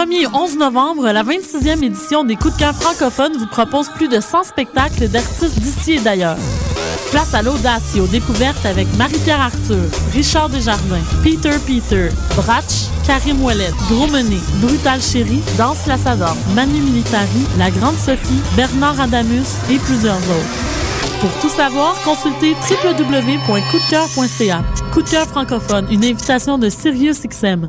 1er au 11 novembre, la 26e édition des Coups de cœur francophones vous propose plus de 100 spectacles d'artistes d'ici et d'ailleurs. Place à l'audace et aux découvertes avec Marie-Pierre Arthur, Richard Desjardins, Peter Peter, Bratch, Karim Ouellet, Dromené, Brutal Chéri, Danse Lassador, Manu Militari, La Grande Sophie, Bernard Adamus et plusieurs autres. Pour tout savoir, consultez www.coupdecoeur.ca. Coup de cœur francophone, une invitation de SiriusXM.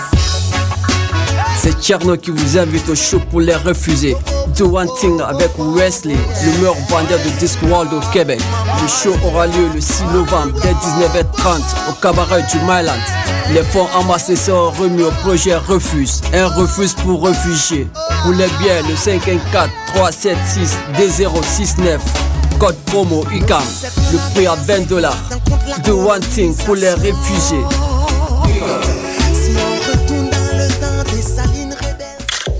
C'est Tcherno qui vous invite au show pour les refuser. Do One Thing avec Wesley, le meilleur vendeur de Discworld au Québec. Le show aura lieu le 6 novembre dès 19h30 au cabaret du Myland. Les fonds amassés seront remis au projet Refuse. Un refuse pour réfugiés. Pour les biens, le 514 376 D069. Code promo UCAM. Le prix à 20 dollars. Do One Thing pour les réfugiés.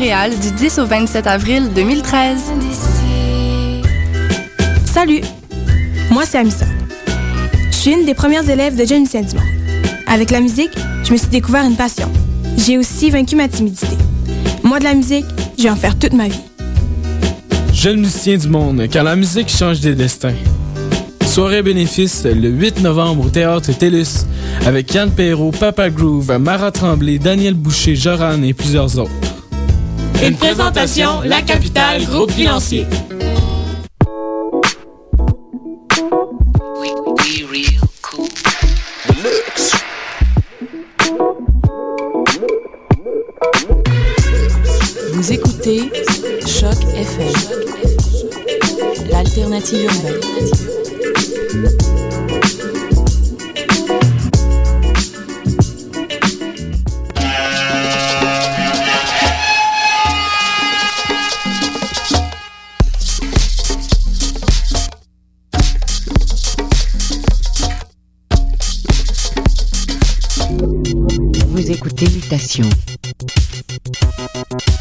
du 10 au 27 avril 2013. Salut, moi c'est Amissa. Je suis une des premières élèves de Jeune Lucien Dumont. Avec la musique, je me suis découvert une passion. J'ai aussi vaincu ma timidité. Moi de la musique, je vais en faire toute ma vie. Jeune musicien du monde, car la musique change des destins. Soirée bénéfice le 8 novembre au Théâtre TELUS avec Yann Perrault, Papa Groove, Mara Tremblay, Daniel Boucher, Joran et plusieurs autres. Une présentation, La Capitale, groupe financier. Vous écoutez Choc FM, l'alternative urbaine.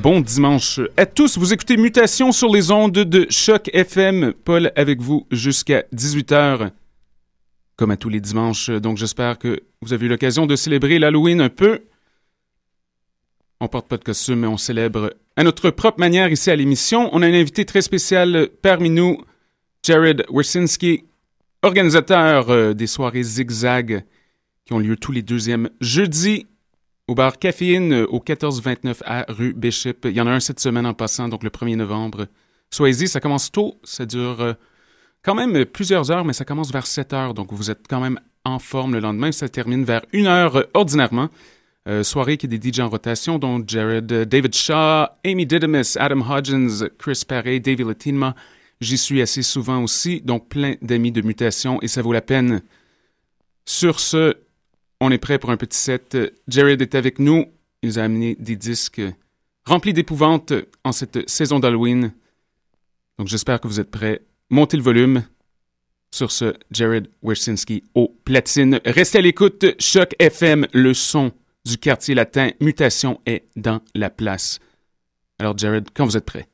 bon dimanche à tous. Vous écoutez Mutation sur les ondes de Choc FM. Paul avec vous jusqu'à 18h, comme à tous les dimanches. Donc j'espère que vous avez eu l'occasion de célébrer l'Halloween un peu. On porte pas de costume, mais on célèbre à notre propre manière ici à l'émission. On a un invité très spécial parmi nous, Jared Wersinski, organisateur euh, des soirées Zigzag qui ont lieu tous les deuxièmes jeudis au bar Caféine euh, au 1429 A rue Bishop. Il y en a un cette semaine en passant, donc le 1er novembre. Soyez-y, ça commence tôt, ça dure euh, quand même plusieurs heures, mais ça commence vers 7 heures, donc vous êtes quand même en forme le lendemain. Ça termine vers 1 heure euh, ordinairement. soirée qui est des DJ en rotation, dont Jared, David Shaw, Amy Didymus, Adam Hodgins, Chris Paré, David Latinma. J'y suis assez souvent aussi, donc plein d'amis de mutation et ça vaut la peine. Sur ce, on est prêt pour un petit set. Jared est avec nous. Il nous a amené des disques remplis d'épouvante en cette saison d'Halloween. Donc j'espère que vous êtes prêts. Montez le volume. Sur ce, Jared Wersinski au platine. Restez à l'écoute. Choc FM, le son du quartier latin. Mutation est dans la place. Alors Jared, quand vous êtes prêt.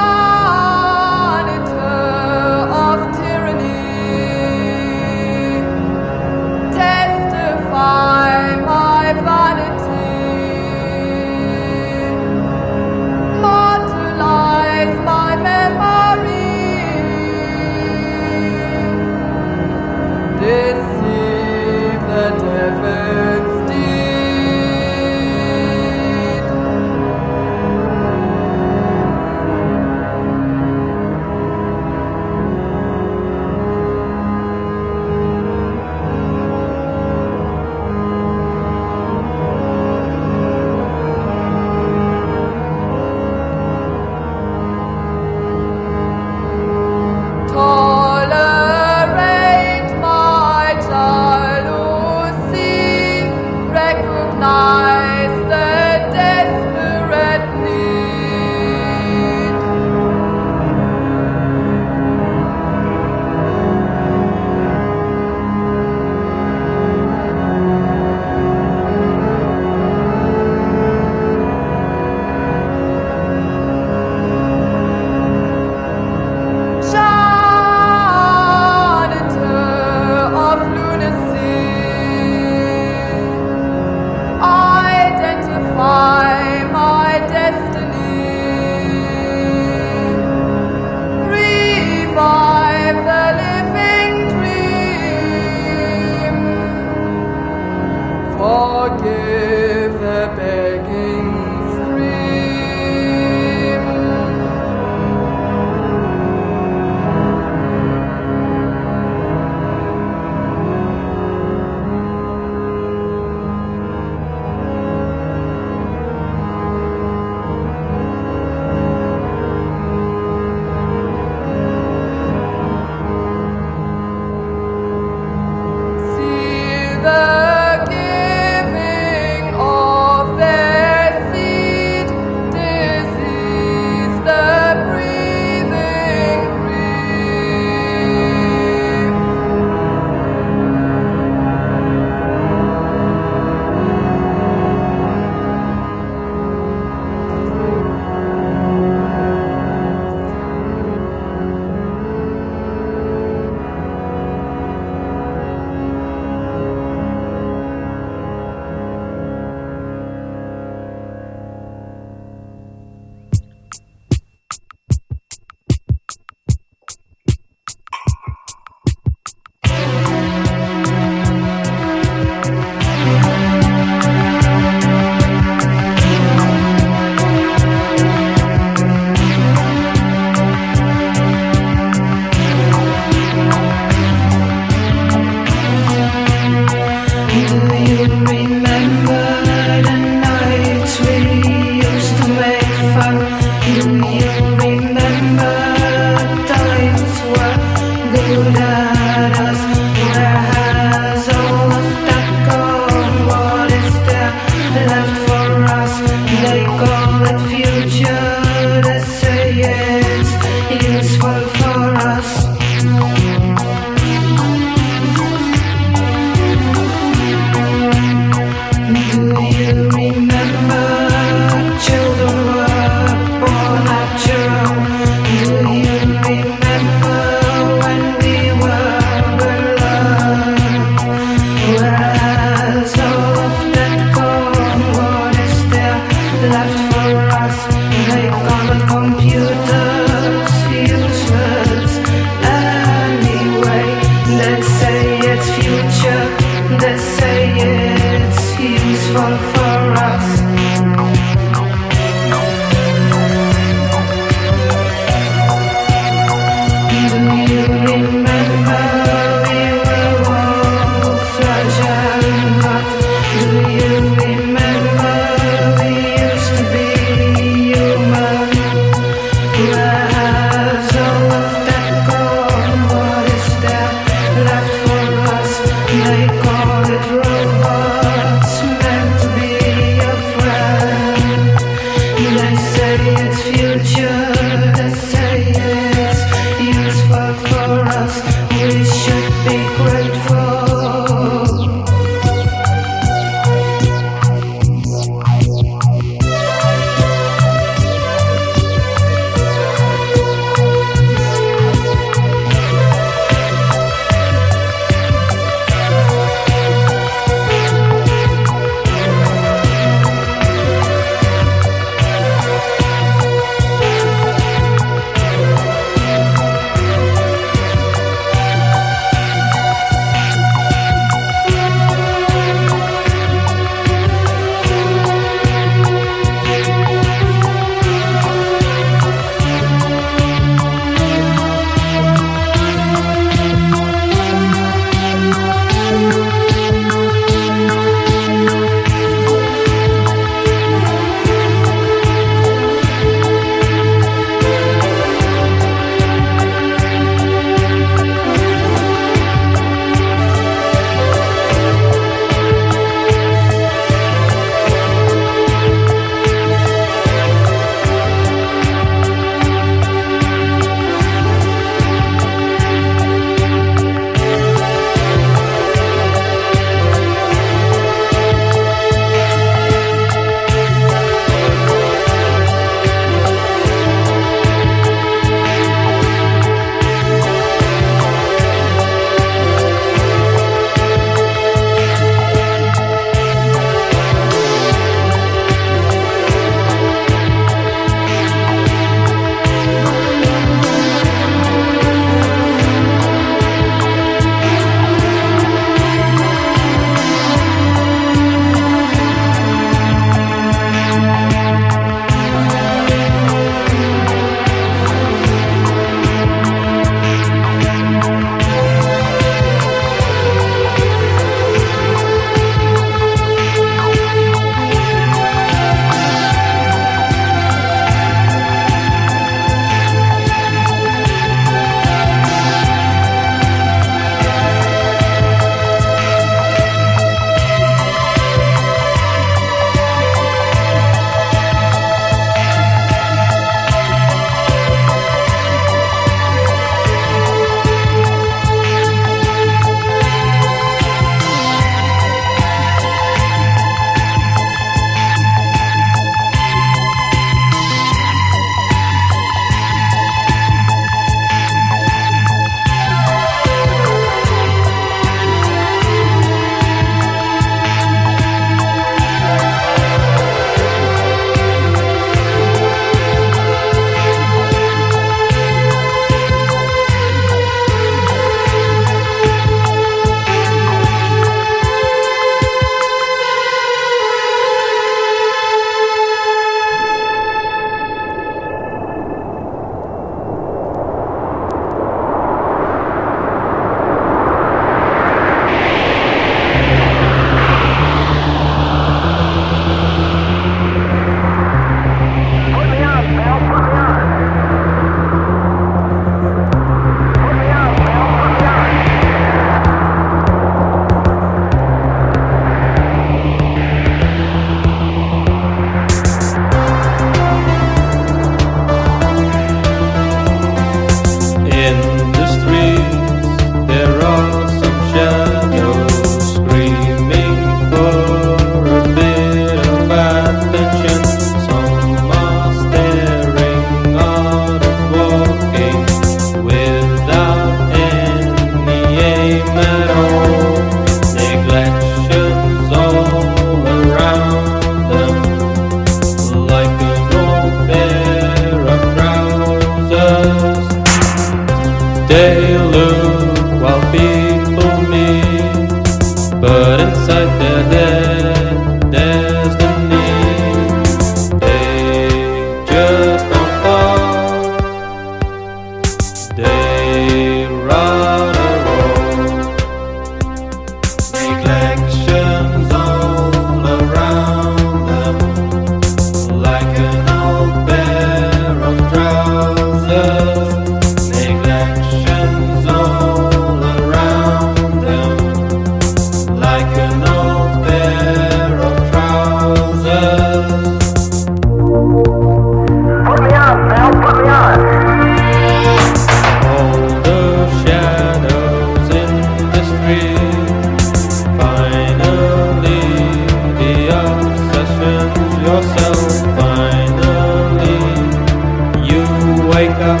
wake up,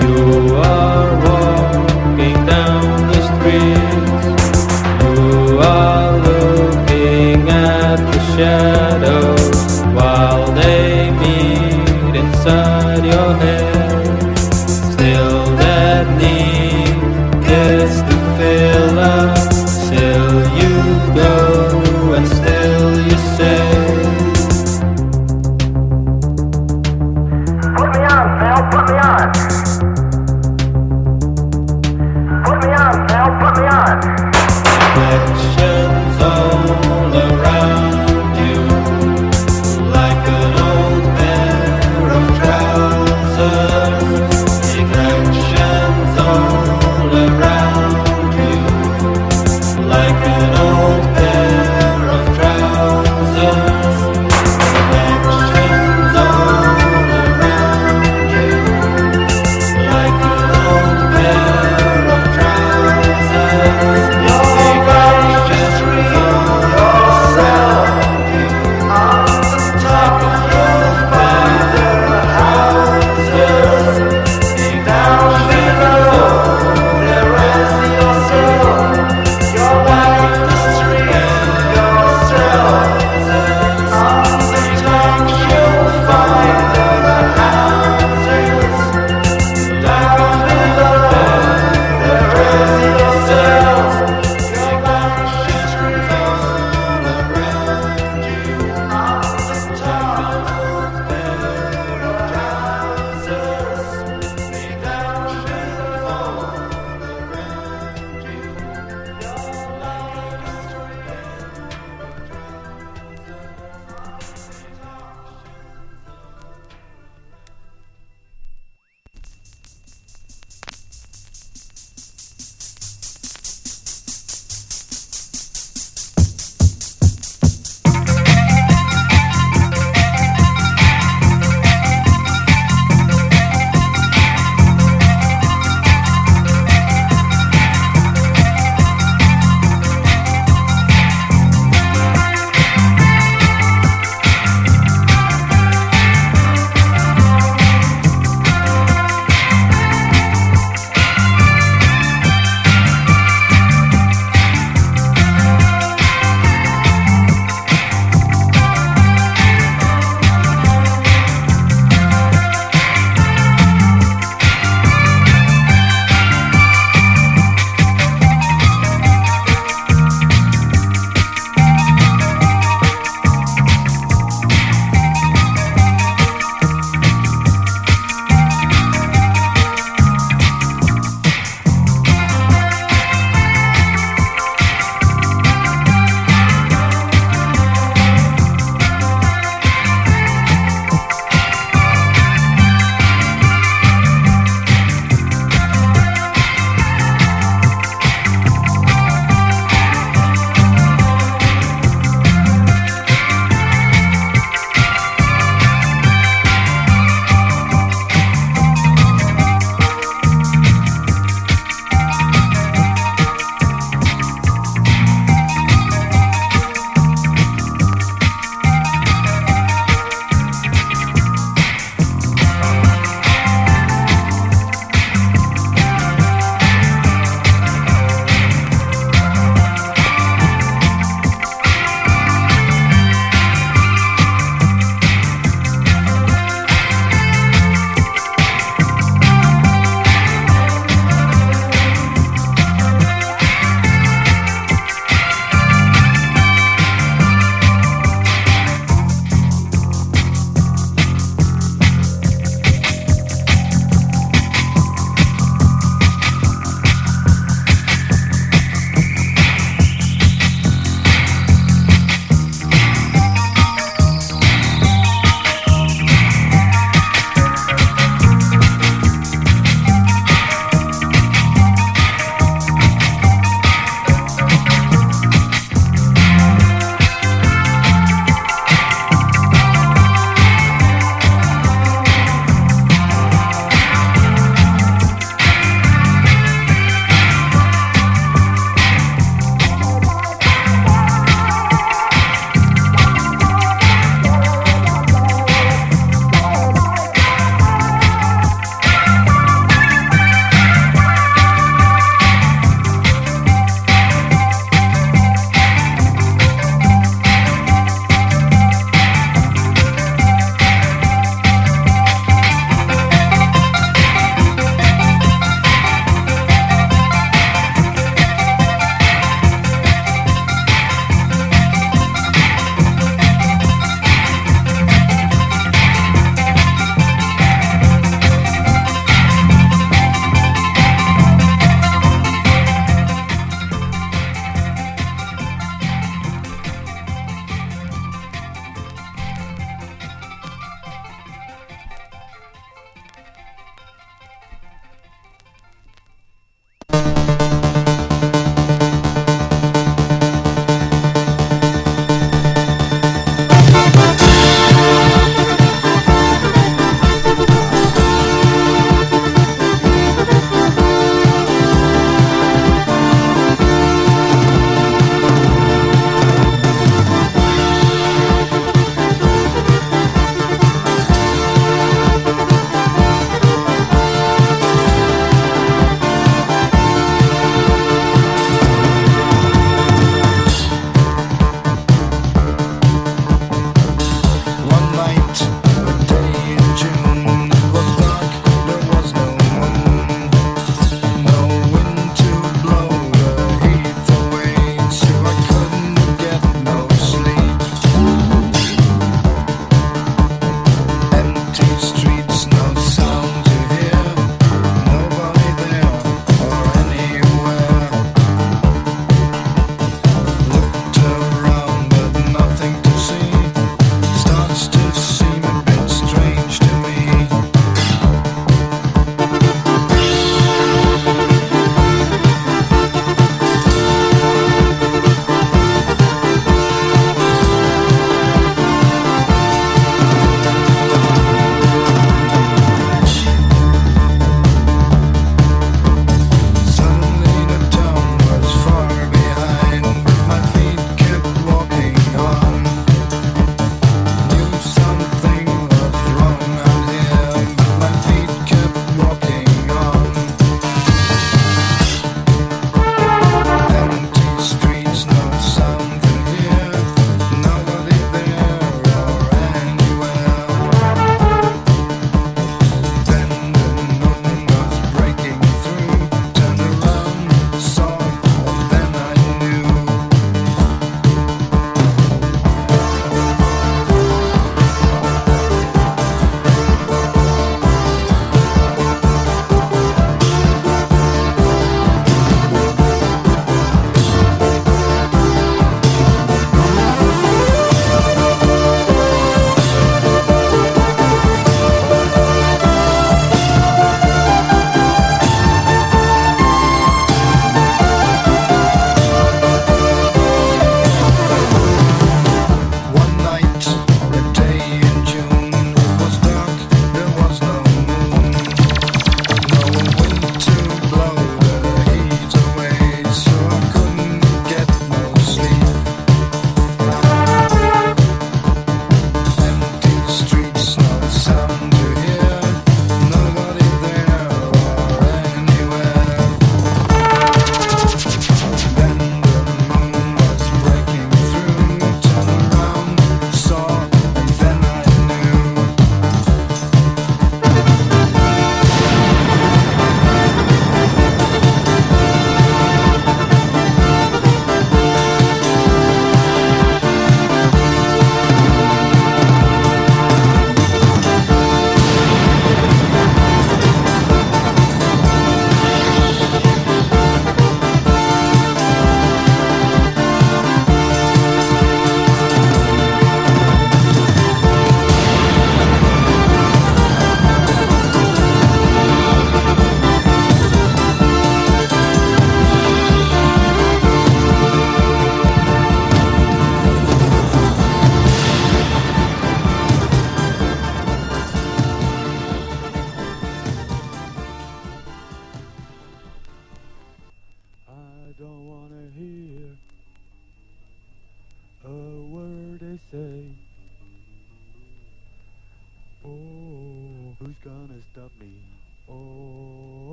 you are walking down the street. You are looking at the shadows.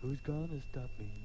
Who's gonna stop me?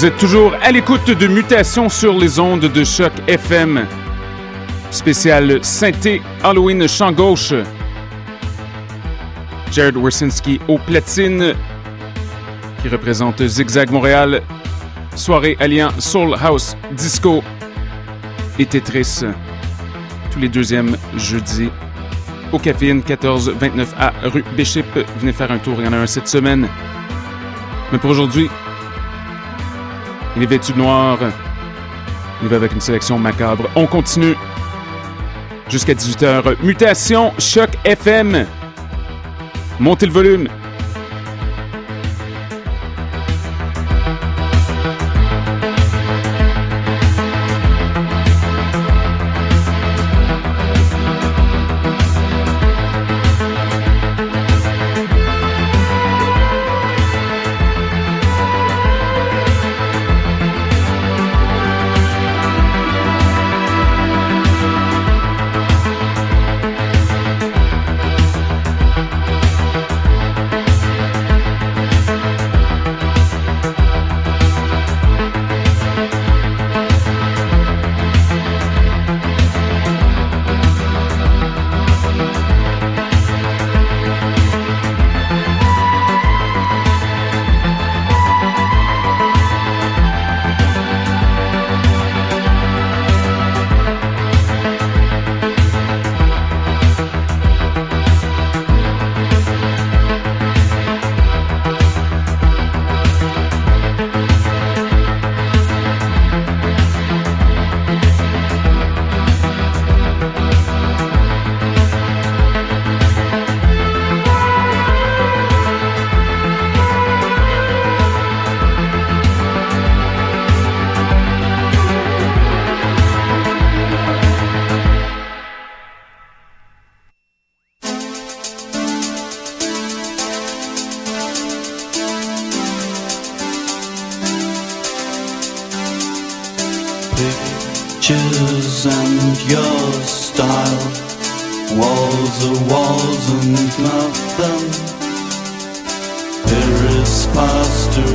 Vous êtes toujours à l'écoute de Mutations sur les ondes de Choc FM. Spécial synthé Halloween champ gauche. Jared Wersinski au platine, qui représente Zigzag Montréal. Soirée alliant Soul House, Disco et Tetris. Tous les deuxièmes jeudis au Caféine 1429 A rue Bishop. Venez faire un tour, il y en a un cette semaine. Mais pour aujourd'hui, il est vêtu de noir. Il va avec une sélection macabre. On continue jusqu'à 18h. Mutation, Choc FM. Montez le volume. Pictures and your style. Walls are walls and nothing. Here is faster.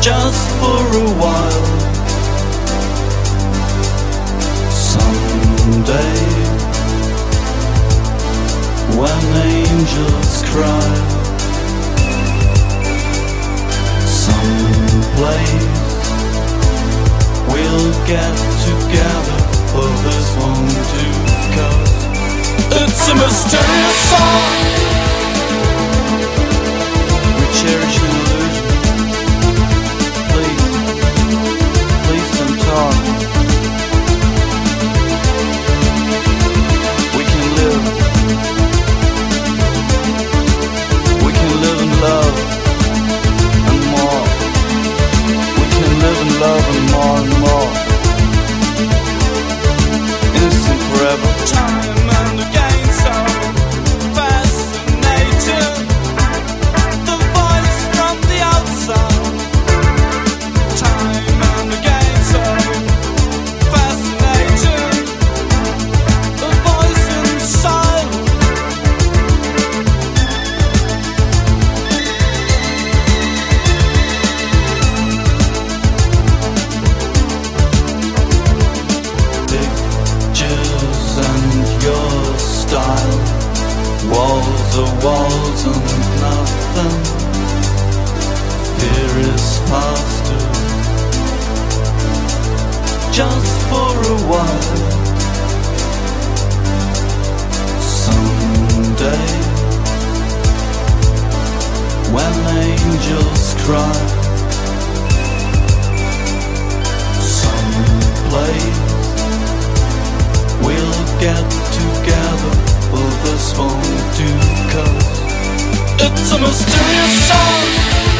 Just for a while. Someday, when angels cry, someplace we'll get together for this one too Cause it's a mysterious song. We cherish an illusion. Please, please don't talk Time and Just for a while. Someday, when angels cry, someplace. We'll get together this one too Cause it's a mysterious song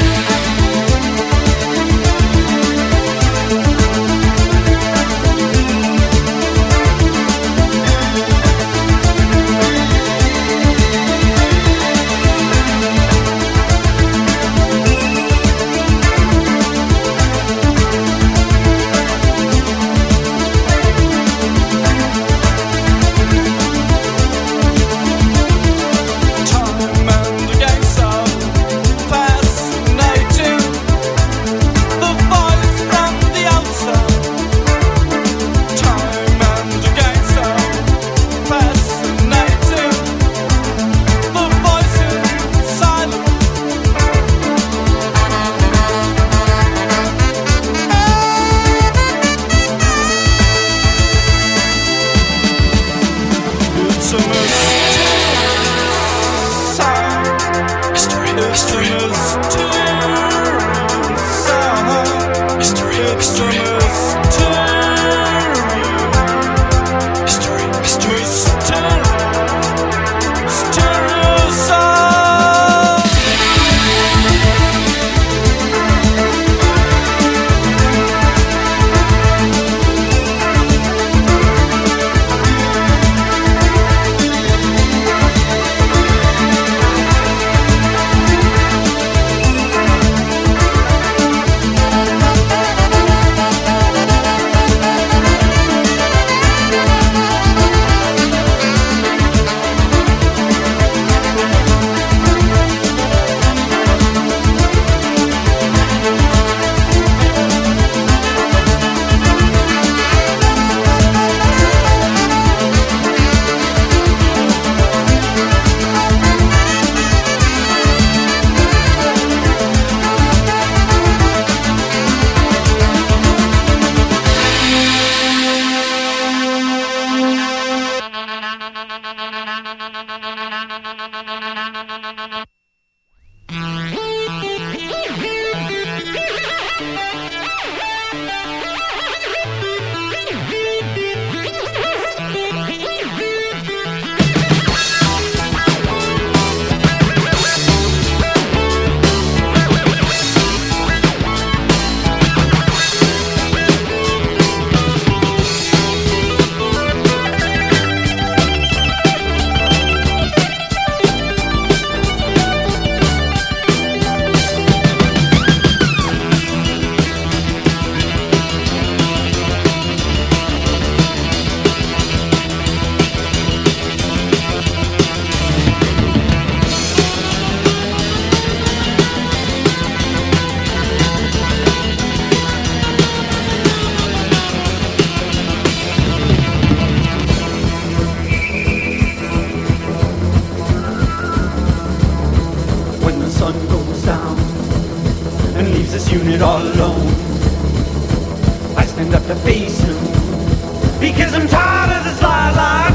is lilac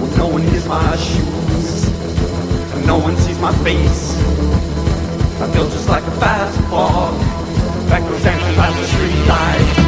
When no one hears my shoes And no one sees my face I feel just like a fast fog That goes dancing by the street light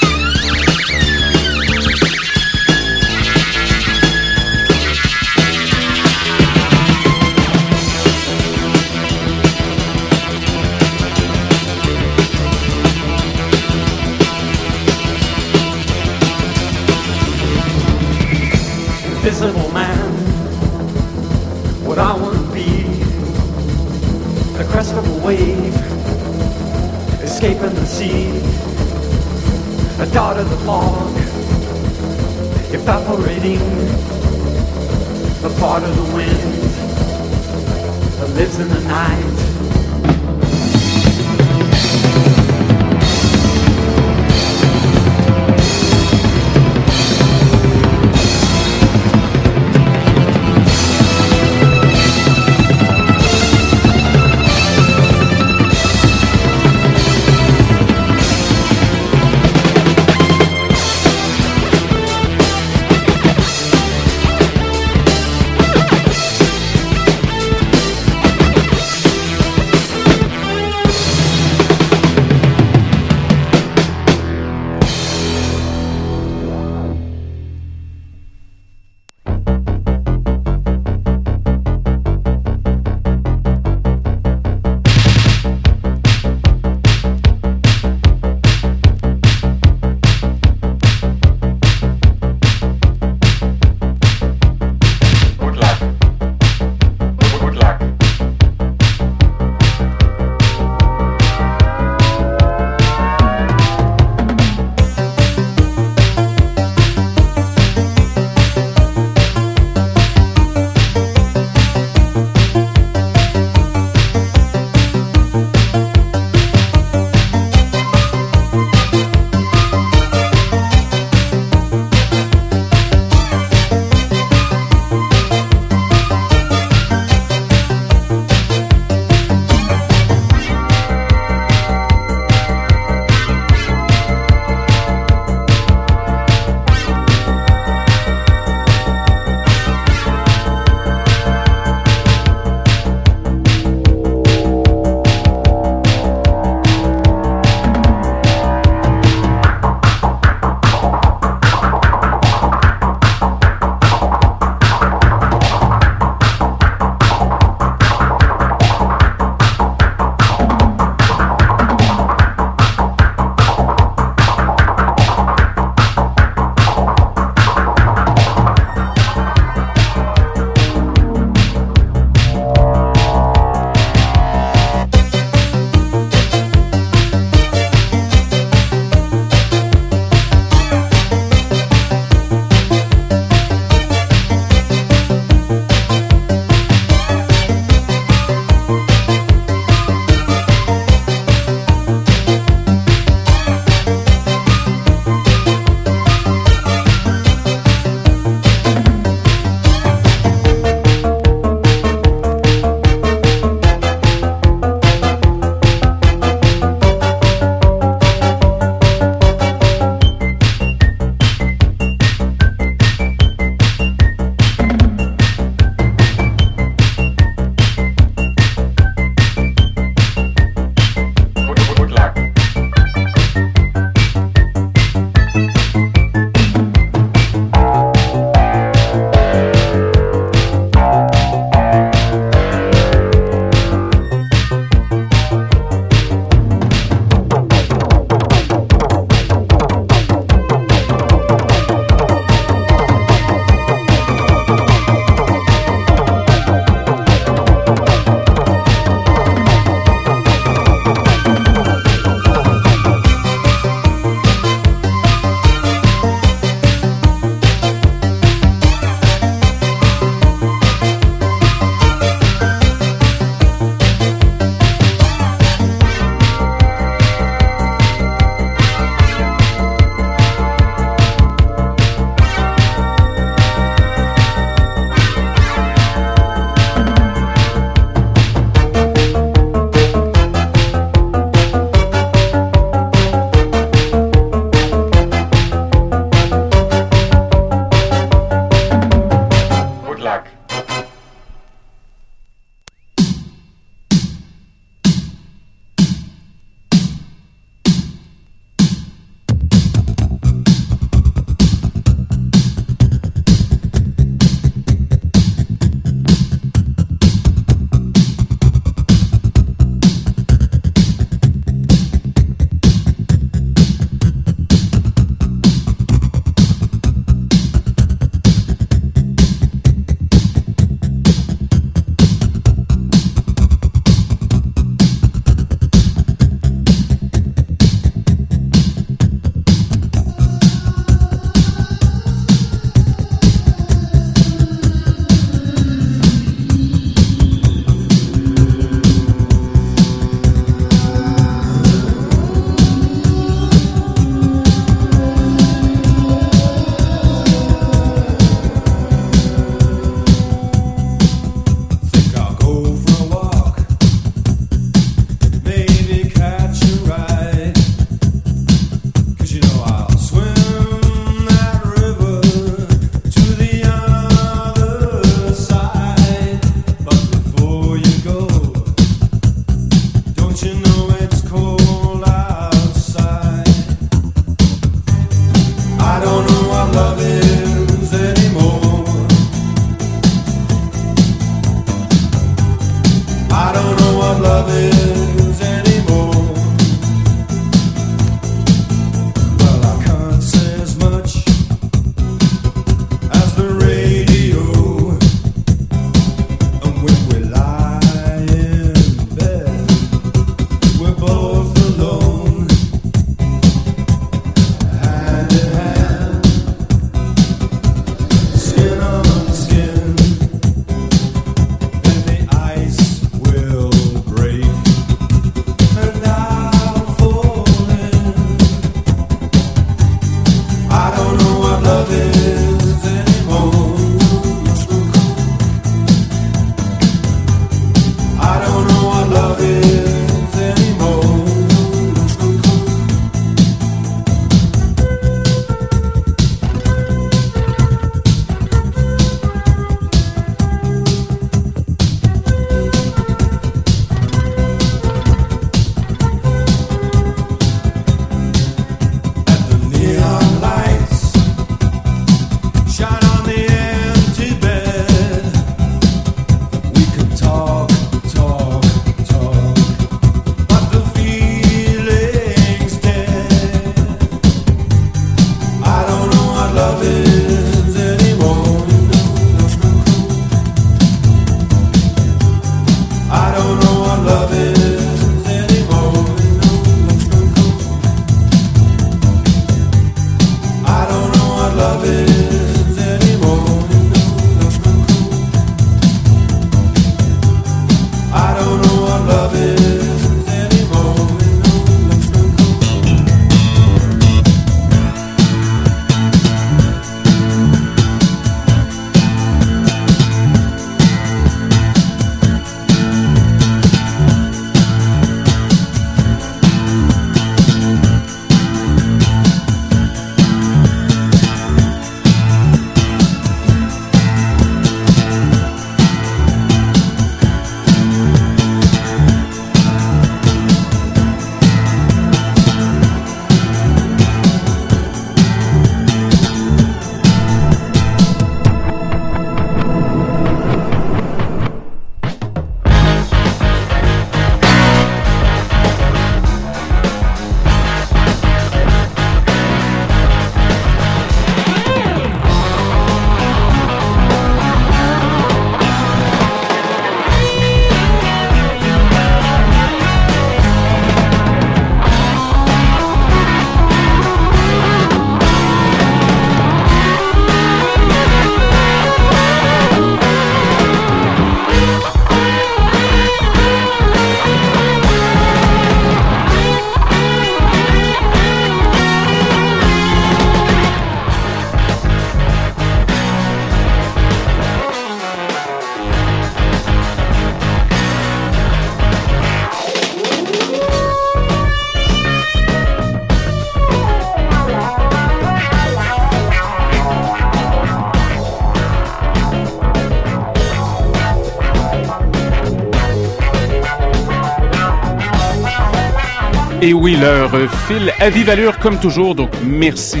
Et oui, leur fil à vive allure comme toujours, donc merci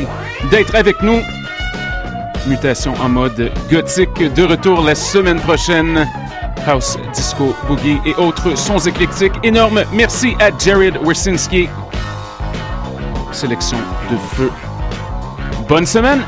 d'être avec nous. Mutation en mode gothique, de retour la semaine prochaine. House, disco, boogie et autres sons éclectiques énormes. Merci à Jared Wersinski. Sélection de feu. Bonne semaine!